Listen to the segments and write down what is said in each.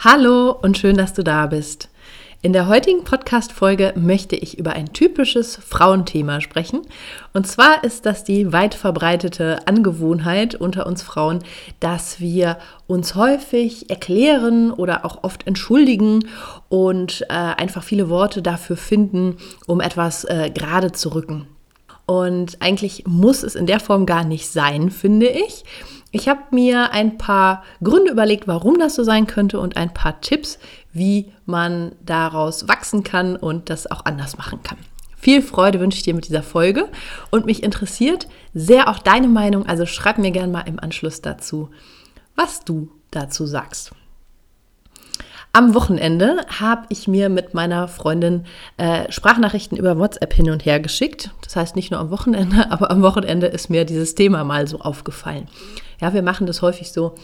Hallo und schön, dass du da bist. In der heutigen Podcast-Folge möchte ich über ein typisches Frauenthema sprechen. Und zwar ist das die weit verbreitete Angewohnheit unter uns Frauen, dass wir uns häufig erklären oder auch oft entschuldigen und äh, einfach viele Worte dafür finden, um etwas äh, gerade zu rücken. Und eigentlich muss es in der Form gar nicht sein, finde ich. Ich habe mir ein paar Gründe überlegt, warum das so sein könnte und ein paar Tipps, wie man daraus wachsen kann und das auch anders machen kann. Viel Freude wünsche ich dir mit dieser Folge und mich interessiert sehr auch deine Meinung, also schreib mir gerne mal im Anschluss dazu, was du dazu sagst. Am Wochenende habe ich mir mit meiner Freundin äh, Sprachnachrichten über WhatsApp hin und her geschickt. Das heißt nicht nur am Wochenende, aber am Wochenende ist mir dieses Thema mal so aufgefallen. Ja, wir machen das häufig so,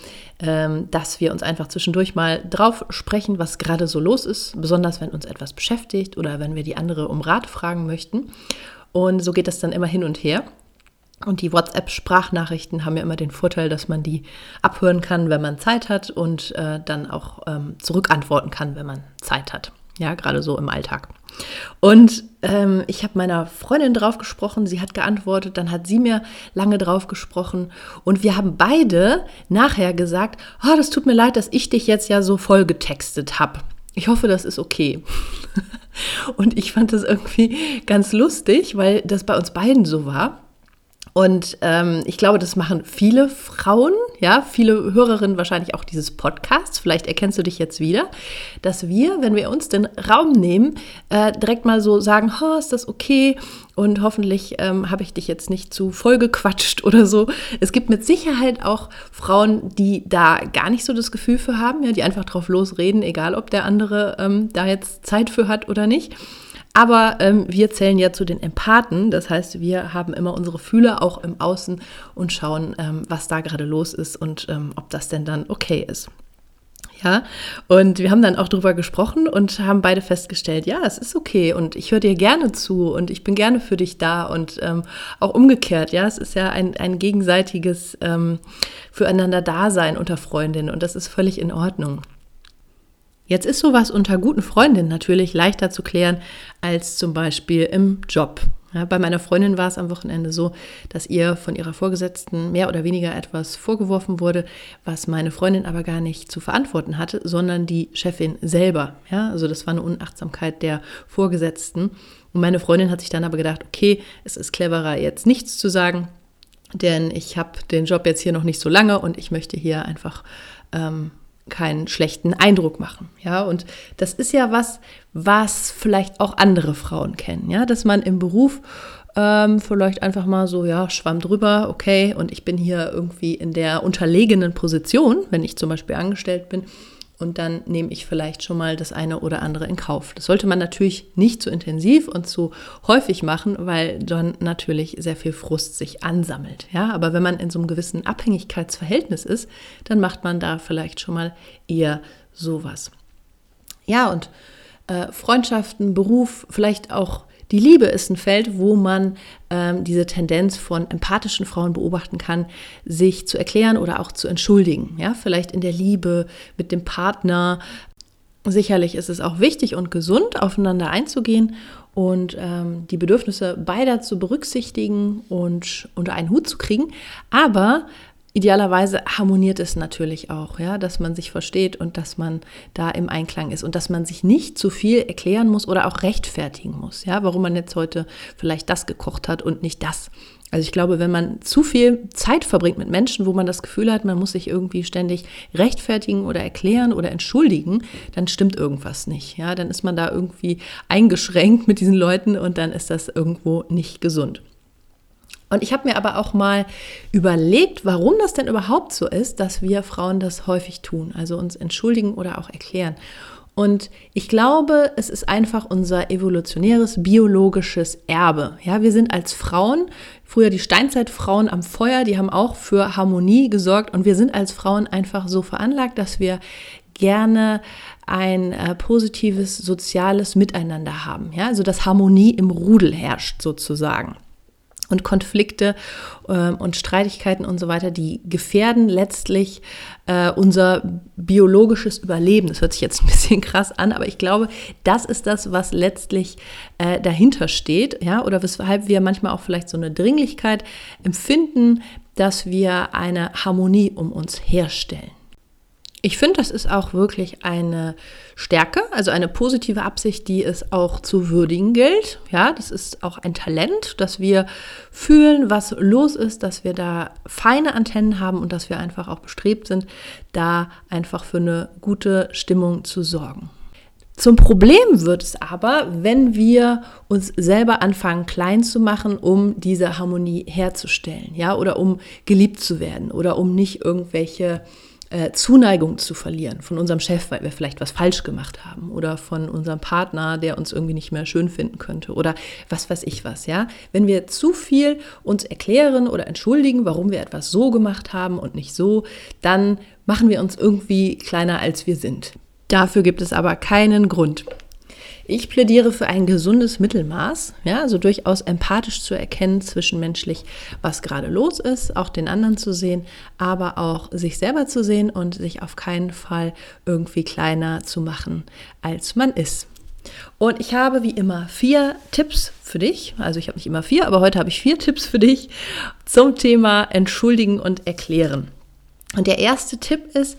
ähm, dass wir uns einfach zwischendurch mal drauf sprechen, was gerade so los ist, besonders wenn uns etwas beschäftigt oder wenn wir die andere um Rat fragen möchten. Und so geht das dann immer hin und her. Und die WhatsApp-Sprachnachrichten haben ja immer den Vorteil, dass man die abhören kann, wenn man Zeit hat und äh, dann auch ähm, zurückantworten kann, wenn man Zeit hat. Ja, gerade so im Alltag. Und ähm, ich habe meiner Freundin drauf gesprochen, sie hat geantwortet, dann hat sie mir lange drauf gesprochen und wir haben beide nachher gesagt, oh, das tut mir leid, dass ich dich jetzt ja so voll getextet habe. Ich hoffe, das ist okay. und ich fand das irgendwie ganz lustig, weil das bei uns beiden so war. Und ähm, ich glaube, das machen viele Frauen, ja, viele Hörerinnen wahrscheinlich auch dieses Podcasts. Vielleicht erkennst du dich jetzt wieder, dass wir, wenn wir uns den Raum nehmen, äh, direkt mal so sagen, oh, ist das okay? Und hoffentlich ähm, habe ich dich jetzt nicht zu voll gequatscht oder so. Es gibt mit Sicherheit auch Frauen, die da gar nicht so das Gefühl für haben, ja, die einfach drauf losreden, egal ob der andere ähm, da jetzt Zeit für hat oder nicht. Aber ähm, wir zählen ja zu den Empathen, das heißt, wir haben immer unsere Fühler auch im Außen und schauen, ähm, was da gerade los ist und ähm, ob das denn dann okay ist. Ja, und wir haben dann auch drüber gesprochen und haben beide festgestellt, ja, es ist okay und ich höre dir gerne zu und ich bin gerne für dich da und ähm, auch umgekehrt, ja, es ist ja ein, ein gegenseitiges ähm, Füreinander Dasein unter Freundinnen und das ist völlig in Ordnung. Jetzt ist sowas unter guten Freundinnen natürlich leichter zu klären als zum Beispiel im Job. Ja, bei meiner Freundin war es am Wochenende so, dass ihr von ihrer Vorgesetzten mehr oder weniger etwas vorgeworfen wurde, was meine Freundin aber gar nicht zu verantworten hatte, sondern die Chefin selber. Ja, also das war eine Unachtsamkeit der Vorgesetzten. Und meine Freundin hat sich dann aber gedacht, okay, es ist cleverer, jetzt nichts zu sagen, denn ich habe den Job jetzt hier noch nicht so lange und ich möchte hier einfach ähm, keinen schlechten Eindruck machen. Ja, und das ist ja was, was vielleicht auch andere Frauen kennen, ja, dass man im Beruf ähm, vielleicht einfach mal so, ja, schwamm drüber, okay, und ich bin hier irgendwie in der unterlegenen Position, wenn ich zum Beispiel angestellt bin und dann nehme ich vielleicht schon mal das eine oder andere in Kauf. Das sollte man natürlich nicht zu intensiv und zu häufig machen, weil dann natürlich sehr viel Frust sich ansammelt. Ja, aber wenn man in so einem gewissen Abhängigkeitsverhältnis ist, dann macht man da vielleicht schon mal eher sowas. Ja, und äh, Freundschaften, Beruf, vielleicht auch die Liebe ist ein Feld, wo man ähm, diese Tendenz von empathischen Frauen beobachten kann, sich zu erklären oder auch zu entschuldigen. Ja, vielleicht in der Liebe mit dem Partner. Sicherlich ist es auch wichtig und gesund, aufeinander einzugehen und ähm, die Bedürfnisse beider zu berücksichtigen und unter einen Hut zu kriegen. Aber idealerweise harmoniert es natürlich auch, ja, dass man sich versteht und dass man da im Einklang ist und dass man sich nicht zu viel erklären muss oder auch rechtfertigen muss, ja, warum man jetzt heute vielleicht das gekocht hat und nicht das. Also ich glaube, wenn man zu viel Zeit verbringt mit Menschen, wo man das Gefühl hat, man muss sich irgendwie ständig rechtfertigen oder erklären oder entschuldigen, dann stimmt irgendwas nicht. Ja, dann ist man da irgendwie eingeschränkt mit diesen Leuten und dann ist das irgendwo nicht gesund. Und ich habe mir aber auch mal überlegt, warum das denn überhaupt so ist, dass wir Frauen das häufig tun, also uns entschuldigen oder auch erklären. Und ich glaube, es ist einfach unser evolutionäres biologisches Erbe. Ja, wir sind als Frauen, früher die Steinzeitfrauen am Feuer, die haben auch für Harmonie gesorgt und wir sind als Frauen einfach so veranlagt, dass wir gerne ein äh, positives soziales Miteinander haben. Ja, also dass Harmonie im Rudel herrscht sozusagen und Konflikte äh, und Streitigkeiten und so weiter, die gefährden letztlich äh, unser biologisches Überleben. Das hört sich jetzt ein bisschen krass an, aber ich glaube, das ist das, was letztlich äh, dahinter steht, ja, oder weshalb wir manchmal auch vielleicht so eine Dringlichkeit empfinden, dass wir eine Harmonie um uns herstellen. Ich finde, das ist auch wirklich eine Stärke, also eine positive Absicht, die es auch zu würdigen gilt. Ja, das ist auch ein Talent, dass wir fühlen, was los ist, dass wir da feine Antennen haben und dass wir einfach auch bestrebt sind, da einfach für eine gute Stimmung zu sorgen. Zum Problem wird es aber, wenn wir uns selber anfangen, klein zu machen, um diese Harmonie herzustellen, ja, oder um geliebt zu werden oder um nicht irgendwelche äh, Zuneigung zu verlieren von unserem Chef, weil wir vielleicht was falsch gemacht haben oder von unserem Partner, der uns irgendwie nicht mehr schön finden könnte oder was weiß ich was, ja. Wenn wir zu viel uns erklären oder entschuldigen, warum wir etwas so gemacht haben und nicht so, dann machen wir uns irgendwie kleiner als wir sind. Dafür gibt es aber keinen Grund. Ich plädiere für ein gesundes Mittelmaß, ja, also durchaus empathisch zu erkennen zwischenmenschlich, was gerade los ist, auch den anderen zu sehen, aber auch sich selber zu sehen und sich auf keinen Fall irgendwie kleiner zu machen, als man ist. Und ich habe wie immer vier Tipps für dich. Also ich habe nicht immer vier, aber heute habe ich vier Tipps für dich zum Thema Entschuldigen und Erklären. Und der erste Tipp ist,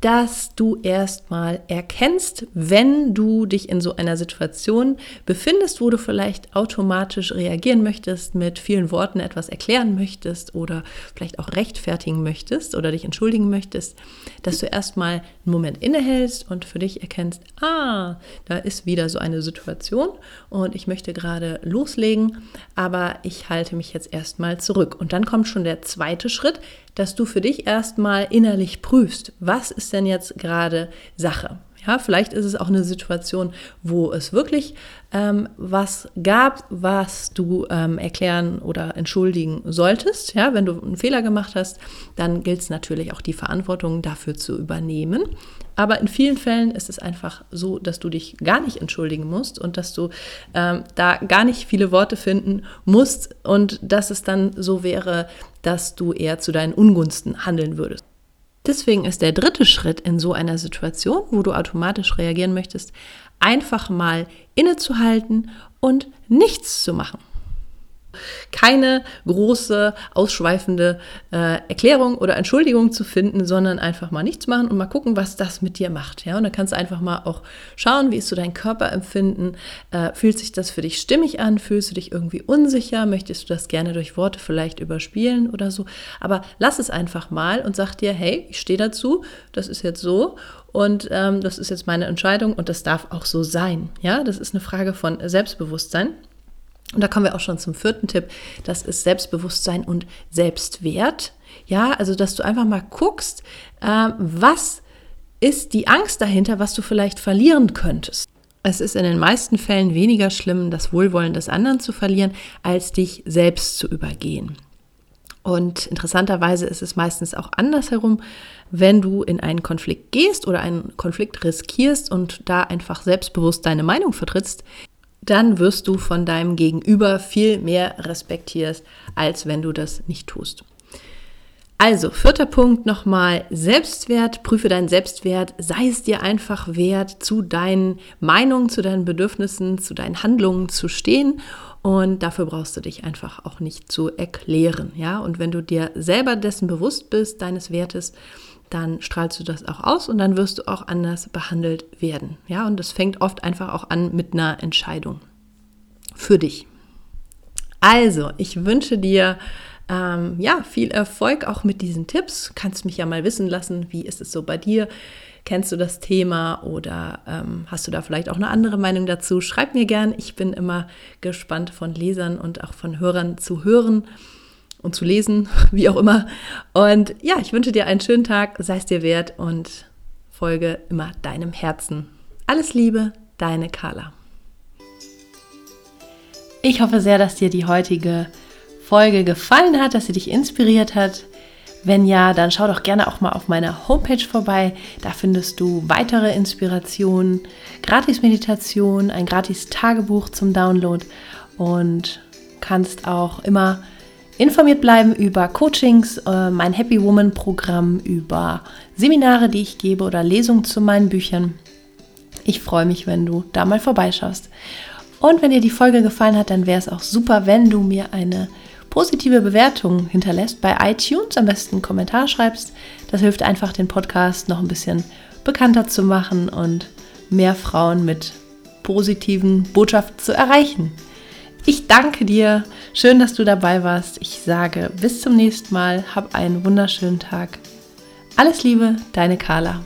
dass du erstmal erkennst, wenn du dich in so einer Situation befindest, wo du vielleicht automatisch reagieren möchtest, mit vielen Worten etwas erklären möchtest oder vielleicht auch rechtfertigen möchtest oder dich entschuldigen möchtest, dass du erstmal einen Moment innehältst und für dich erkennst, ah, da ist wieder so eine Situation und ich möchte gerade loslegen, aber ich halte mich jetzt erstmal zurück. Und dann kommt schon der zweite Schritt, dass du für dich erstmal innerlich prüfst, was ist denn jetzt gerade Sache? Ja, vielleicht ist es auch eine Situation, wo es wirklich ähm, was gab, was du ähm, erklären oder entschuldigen solltest. Ja, wenn du einen Fehler gemacht hast, dann gilt es natürlich auch die Verantwortung dafür zu übernehmen. Aber in vielen Fällen ist es einfach so, dass du dich gar nicht entschuldigen musst und dass du ähm, da gar nicht viele Worte finden musst und dass es dann so wäre, dass du eher zu deinen Ungunsten handeln würdest. Deswegen ist der dritte Schritt in so einer Situation, wo du automatisch reagieren möchtest, einfach mal innezuhalten und nichts zu machen keine große, ausschweifende äh, Erklärung oder Entschuldigung zu finden, sondern einfach mal nichts machen und mal gucken, was das mit dir macht. Ja? Und dann kannst du einfach mal auch schauen, wie ist so dein Körperempfinden? Äh, fühlt sich das für dich stimmig an? Fühlst du dich irgendwie unsicher? Möchtest du das gerne durch Worte vielleicht überspielen oder so? Aber lass es einfach mal und sag dir, hey, ich stehe dazu, das ist jetzt so und ähm, das ist jetzt meine Entscheidung und das darf auch so sein. Ja, das ist eine Frage von Selbstbewusstsein. Und da kommen wir auch schon zum vierten Tipp. Das ist Selbstbewusstsein und Selbstwert. Ja, also dass du einfach mal guckst, äh, was ist die Angst dahinter, was du vielleicht verlieren könntest. Es ist in den meisten Fällen weniger schlimm, das Wohlwollen des anderen zu verlieren, als dich selbst zu übergehen. Und interessanterweise ist es meistens auch andersherum, wenn du in einen Konflikt gehst oder einen Konflikt riskierst und da einfach selbstbewusst deine Meinung vertrittst, dann wirst du von deinem Gegenüber viel mehr respektiert, als wenn du das nicht tust. Also, vierter Punkt nochmal, Selbstwert, prüfe deinen Selbstwert, sei es dir einfach wert, zu deinen Meinungen, zu deinen Bedürfnissen, zu deinen Handlungen zu stehen und dafür brauchst du dich einfach auch nicht zu erklären, ja? Und wenn du dir selber dessen bewusst bist, deines Wertes, dann strahlst du das auch aus und dann wirst du auch anders behandelt werden, ja? Und das fängt oft einfach auch an mit einer Entscheidung für dich. Also, ich wünsche dir ähm, ja, viel Erfolg auch mit diesen Tipps. Kannst mich ja mal wissen lassen, wie ist es so bei dir? Kennst du das Thema oder ähm, hast du da vielleicht auch eine andere Meinung dazu? Schreib mir gern. Ich bin immer gespannt von Lesern und auch von Hörern zu hören und zu lesen, wie auch immer. Und ja, ich wünsche dir einen schönen Tag, sei es dir wert und folge immer deinem Herzen. Alles Liebe, deine Carla. Ich hoffe sehr, dass dir die heutige Folge gefallen hat, dass sie dich inspiriert hat. Wenn ja, dann schau doch gerne auch mal auf meiner Homepage vorbei. Da findest du weitere Inspirationen, Gratis-Meditation, ein Gratis-Tagebuch zum Download und kannst auch immer informiert bleiben über Coachings, äh, mein Happy Woman Programm, über Seminare, die ich gebe oder Lesungen zu meinen Büchern. Ich freue mich, wenn du da mal vorbeischaust. Und wenn dir die Folge gefallen hat, dann wäre es auch super, wenn du mir eine positive Bewertung hinterlässt bei iTunes, am besten einen Kommentar schreibst. Das hilft einfach, den Podcast noch ein bisschen bekannter zu machen und mehr Frauen mit positiven Botschaften zu erreichen. Ich danke dir. Schön, dass du dabei warst. Ich sage bis zum nächsten Mal. Hab einen wunderschönen Tag. Alles Liebe, deine Carla.